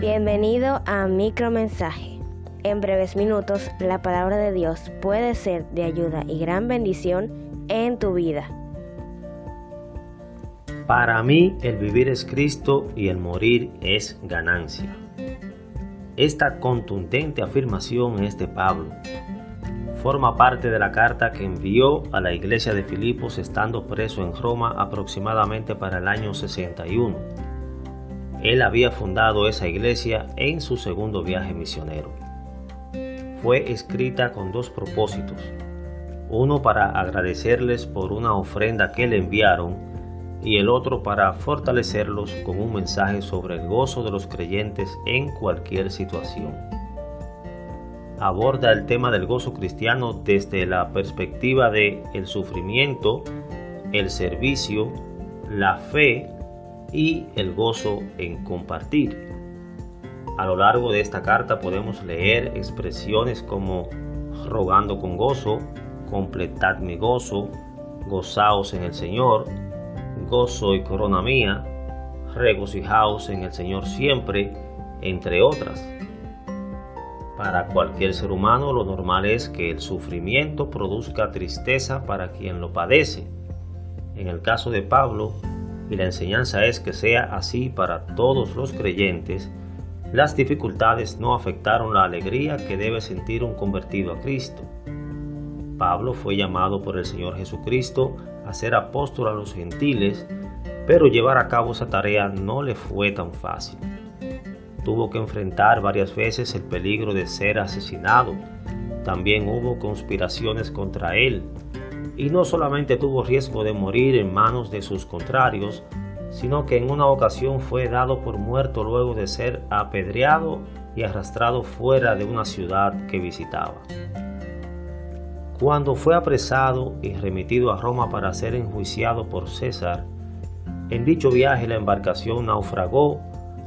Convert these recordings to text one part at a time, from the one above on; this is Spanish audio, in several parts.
Bienvenido a Micromensaje. En breves minutos, la palabra de Dios puede ser de ayuda y gran bendición en tu vida. Para mí el vivir es Cristo y el morir es ganancia. Esta contundente afirmación es de Pablo. Forma parte de la carta que envió a la iglesia de Filipos estando preso en Roma aproximadamente para el año 61. Él había fundado esa iglesia en su segundo viaje misionero. Fue escrita con dos propósitos. Uno para agradecerles por una ofrenda que le enviaron y el otro para fortalecerlos con un mensaje sobre el gozo de los creyentes en cualquier situación. Aborda el tema del gozo cristiano desde la perspectiva de el sufrimiento, el servicio, la fe y el gozo en compartir. A lo largo de esta carta podemos leer expresiones como rogando con gozo, completad mi gozo, gozaos en el Señor, gozo y corona mía, regocijaos en el Señor siempre, entre otras. Para cualquier ser humano lo normal es que el sufrimiento produzca tristeza para quien lo padece. En el caso de Pablo, y la enseñanza es que sea así para todos los creyentes, las dificultades no afectaron la alegría que debe sentir un convertido a Cristo. Pablo fue llamado por el Señor Jesucristo a ser apóstol a los gentiles, pero llevar a cabo esa tarea no le fue tan fácil. Tuvo que enfrentar varias veces el peligro de ser asesinado. También hubo conspiraciones contra él, y no solamente tuvo riesgo de morir en manos de sus contrarios, sino que en una ocasión fue dado por muerto luego de ser apedreado y arrastrado fuera de una ciudad que visitaba. Cuando fue apresado y remitido a Roma para ser enjuiciado por César, en dicho viaje la embarcación naufragó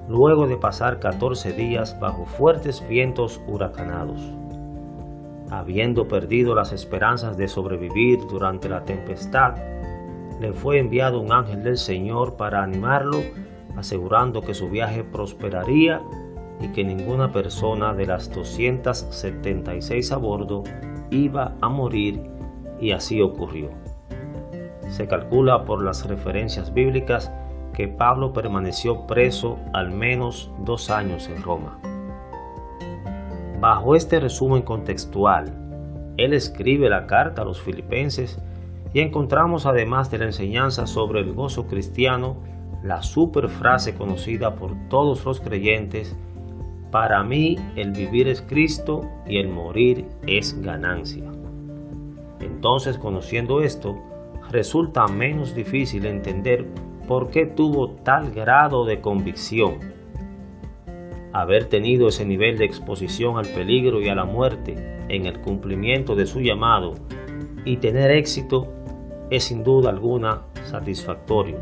luego de pasar 14 días bajo fuertes vientos huracanados habiendo perdido las esperanzas de sobrevivir durante la tempestad, le fue enviado un ángel del Señor para animarlo, asegurando que su viaje prosperaría y que ninguna persona de las 276 a bordo iba a morir y así ocurrió. Se calcula por las referencias bíblicas que Pablo permaneció preso al menos dos años en Roma. Bajo este resumen contextual, él escribe la carta a los filipenses y encontramos además de la enseñanza sobre el gozo cristiano, la super frase conocida por todos los creyentes, para mí el vivir es Cristo y el morir es ganancia. Entonces, conociendo esto, resulta menos difícil entender por qué tuvo tal grado de convicción Haber tenido ese nivel de exposición al peligro y a la muerte en el cumplimiento de su llamado y tener éxito es sin duda alguna satisfactorio.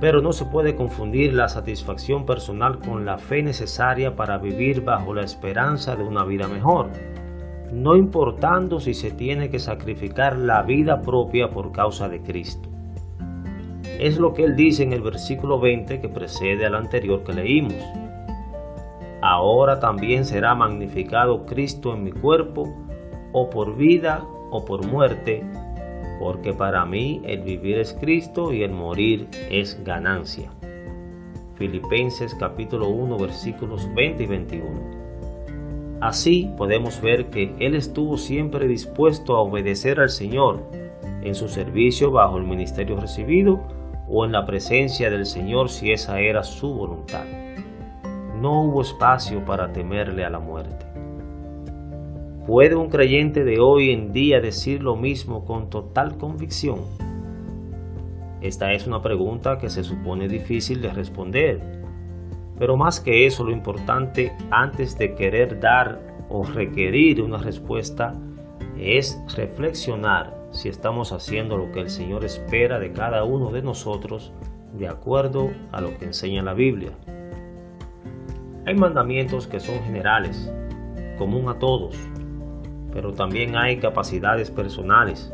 Pero no se puede confundir la satisfacción personal con la fe necesaria para vivir bajo la esperanza de una vida mejor, no importando si se tiene que sacrificar la vida propia por causa de Cristo. Es lo que él dice en el versículo 20 que precede al anterior que leímos ahora también será magnificado Cristo en mi cuerpo, o por vida o por muerte, porque para mí el vivir es Cristo y el morir es ganancia. Filipenses capítulo 1 versículos 20 y 21. Así podemos ver que Él estuvo siempre dispuesto a obedecer al Señor en su servicio bajo el ministerio recibido o en la presencia del Señor si esa era su voluntad no hubo espacio para temerle a la muerte. ¿Puede un creyente de hoy en día decir lo mismo con total convicción? Esta es una pregunta que se supone difícil de responder, pero más que eso lo importante antes de querer dar o requerir una respuesta es reflexionar si estamos haciendo lo que el Señor espera de cada uno de nosotros de acuerdo a lo que enseña la Biblia. Hay mandamientos que son generales, común a todos, pero también hay capacidades personales.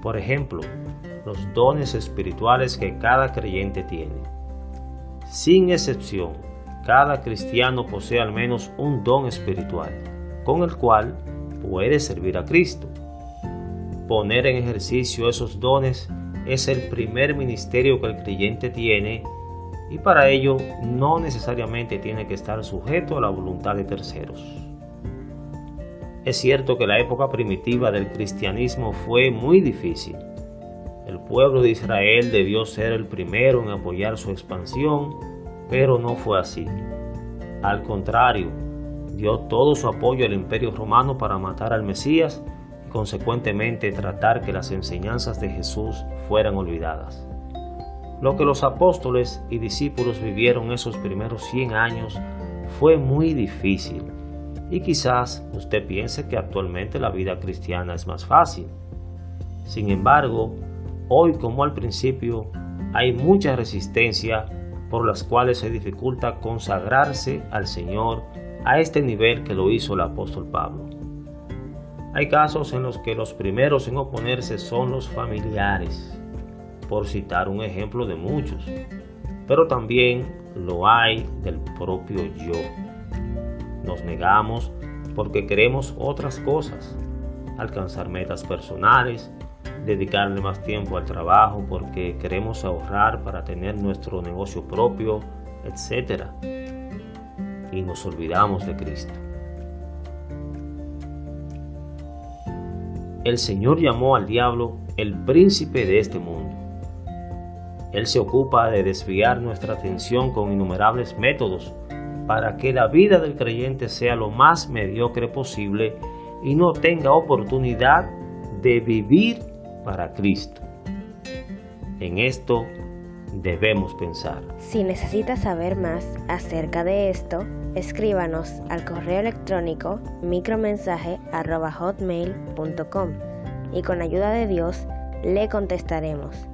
Por ejemplo, los dones espirituales que cada creyente tiene. Sin excepción, cada cristiano posee al menos un don espiritual, con el cual puede servir a Cristo. Poner en ejercicio esos dones es el primer ministerio que el creyente tiene y para ello no necesariamente tiene que estar sujeto a la voluntad de terceros. Es cierto que la época primitiva del cristianismo fue muy difícil. El pueblo de Israel debió ser el primero en apoyar su expansión, pero no fue así. Al contrario, dio todo su apoyo al imperio romano para matar al Mesías y consecuentemente tratar que las enseñanzas de Jesús fueran olvidadas. Lo que los apóstoles y discípulos vivieron esos primeros 100 años fue muy difícil y quizás usted piense que actualmente la vida cristiana es más fácil. Sin embargo, hoy como al principio, hay mucha resistencia por las cuales se dificulta consagrarse al Señor a este nivel que lo hizo el apóstol Pablo. Hay casos en los que los primeros en oponerse son los familiares, por citar un ejemplo de muchos, pero también lo hay del propio yo nos negamos porque queremos otras cosas, alcanzar metas personales, dedicarle más tiempo al trabajo porque queremos ahorrar para tener nuestro negocio propio, etc. Y nos olvidamos de Cristo. El Señor llamó al diablo el príncipe de este mundo. Él se ocupa de desviar nuestra atención con innumerables métodos para que la vida del creyente sea lo más mediocre posible y no tenga oportunidad de vivir para Cristo. En esto debemos pensar. Si necesita saber más acerca de esto, escríbanos al correo electrónico micromensaje.hotmail.com y con ayuda de Dios le contestaremos.